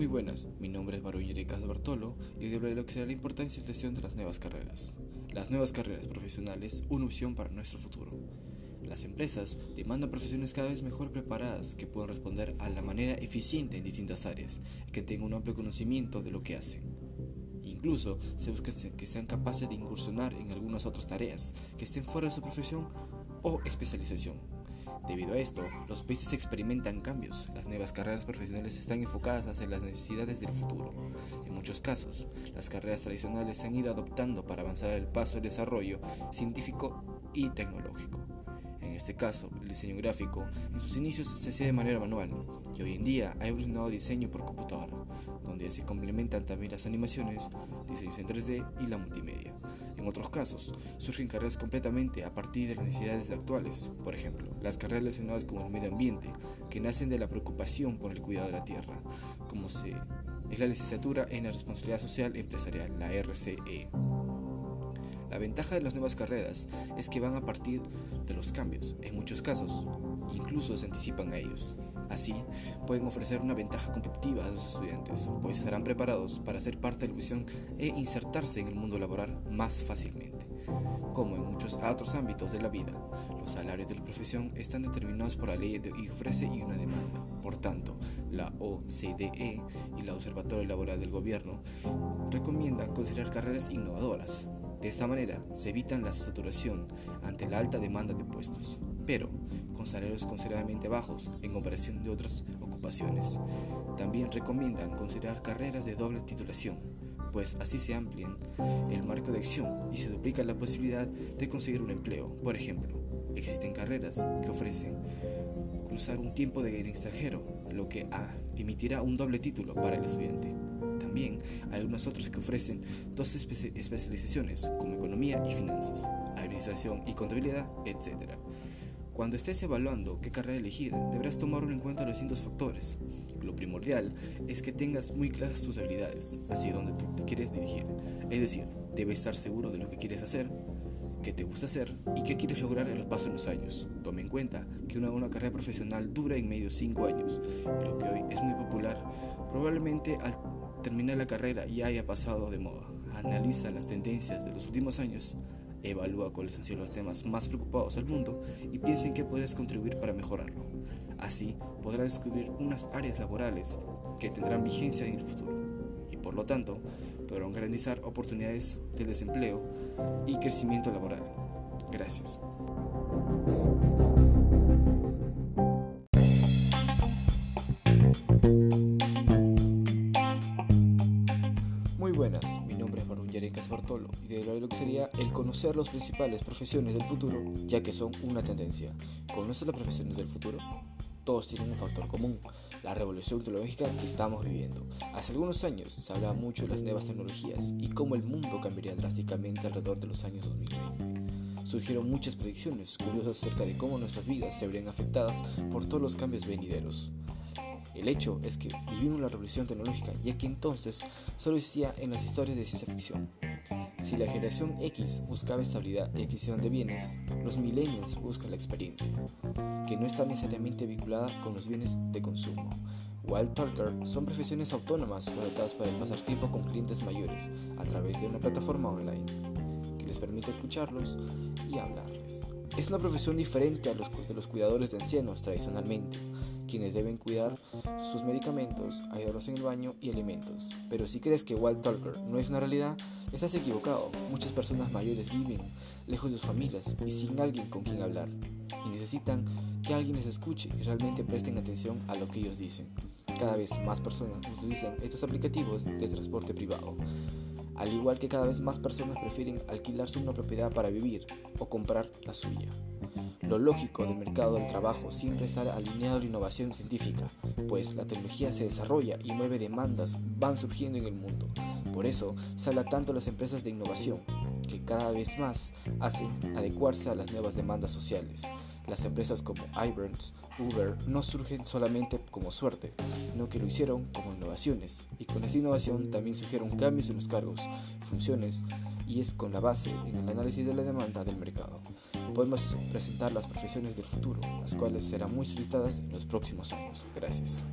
Muy buenas, mi nombre es Baruño Ericas Bartolo y hoy hablaré de lo que será la importancia y selección de las nuevas carreras. Las nuevas carreras profesionales, una opción para nuestro futuro. Las empresas demandan profesiones cada vez mejor preparadas que puedan responder a la manera eficiente en distintas áreas y que tengan un amplio conocimiento de lo que hacen. Incluso se busca que sean capaces de incursionar en algunas otras tareas que estén fuera de su profesión o especialización Debido a esto, los países experimentan cambios. Las nuevas carreras profesionales están enfocadas hacia las necesidades del futuro. En muchos casos, las carreras tradicionales se han ido adoptando para avanzar el paso del desarrollo científico y tecnológico. En este caso, el diseño gráfico en sus inicios se hacía de manera manual hoy en día un nuevo diseño por computadora, donde se complementan también las animaciones, diseños en 3D y la multimedia. En otros casos, surgen carreras completamente a partir de las necesidades actuales, por ejemplo, las carreras relacionadas con el medio ambiente, que nacen de la preocupación por el cuidado de la tierra, como se es la licenciatura en la responsabilidad social empresarial, la RCE. La ventaja de las nuevas carreras es que van a partir de los cambios, en muchos casos, incluso se anticipan a ellos. Así, pueden ofrecer una ventaja competitiva a los estudiantes, pues estarán preparados para ser parte de la visión e insertarse en el mundo laboral más fácilmente. Como en muchos otros ámbitos de la vida, los salarios de la profesión están determinados por la ley de ofrece y una demanda. Por tanto, la OCDE y la Observatorio Laboral del Gobierno recomiendan considerar carreras innovadoras. De esta manera, se evitan la saturación ante la alta demanda de puestos. Pero, con salarios considerablemente bajos en comparación de otras ocupaciones. También recomiendan considerar carreras de doble titulación, pues así se amplían el marco de acción y se duplica la posibilidad de conseguir un empleo. Por ejemplo, existen carreras que ofrecen cruzar un tiempo de extranjero, lo que emitirá un doble título para el estudiante. También hay algunas otras que ofrecen dos especializaciones, como economía y finanzas, administración y contabilidad, etc. Cuando estés evaluando qué carrera elegir, deberás tomar en cuenta los distintos factores. Lo primordial es que tengas muy claras tus habilidades, hacia donde tú te quieres dirigir. Es decir, debes estar seguro de lo que quieres hacer, qué te gusta hacer y qué quieres lograr en los pasos los años. Tome en cuenta que una, una carrera profesional dura en medio 5 años, y lo que hoy es muy popular, probablemente al terminar la carrera ya haya pasado de moda. Analiza las tendencias de los últimos años Evalúa cuáles han sido los temas más preocupados del mundo y piensa en qué podrías contribuir para mejorarlo. Así podrás descubrir unas áreas laborales que tendrán vigencia en el futuro y por lo tanto podrán garantizar oportunidades de desempleo y crecimiento laboral. Gracias. Bartolo y de lo que sería el conocer las principales profesiones del futuro, ya que son una tendencia. ¿Conocer las profesiones del futuro? Todos tienen un factor común, la revolución tecnológica que estamos viviendo. Hace algunos años se hablaba mucho de las nuevas tecnologías y cómo el mundo cambiaría drásticamente alrededor de los años 2020. Surgieron muchas predicciones curiosas acerca de cómo nuestras vidas se verían afectadas por todos los cambios venideros. El hecho es que vivimos la revolución tecnológica, ya que entonces solo existía en las historias de ciencia ficción. Si la generación X buscaba estabilidad y adquisición de bienes, los millennials buscan la experiencia, que no está necesariamente vinculada con los bienes de consumo. Wild Talker son profesiones autónomas conectadas para pasar tiempo con clientes mayores a través de una plataforma online que les permite escucharlos y hablarles. Es una profesión diferente a los de los cuidadores de ancianos tradicionalmente, quienes deben cuidar sus medicamentos, ayudarlos en el baño y alimentos. Pero si crees que Wild Talker no es una realidad, estás equivocado. Muchas personas mayores viven lejos de sus familias y sin alguien con quien hablar, y necesitan que alguien les escuche y realmente presten atención a lo que ellos dicen. Cada vez más personas utilizan estos aplicativos de transporte privado al igual que cada vez más personas prefieren alquilarse una propiedad para vivir o comprar la suya. Lo lógico del mercado del trabajo siempre estar alineado a la innovación científica, pues la tecnología se desarrolla y nueve demandas van surgiendo en el mundo. Por eso se habla tanto las empresas de innovación, que cada vez más hacen adecuarse a las nuevas demandas sociales. Las empresas como Iburns, Uber no surgen solamente como suerte, sino que lo hicieron como innovaciones. Y con esa innovación también surgieron cambios en los cargos, funciones y es con la base en el análisis de la demanda del mercado. Podemos presentar las profesiones del futuro, las cuales serán muy solicitadas en los próximos años. Gracias.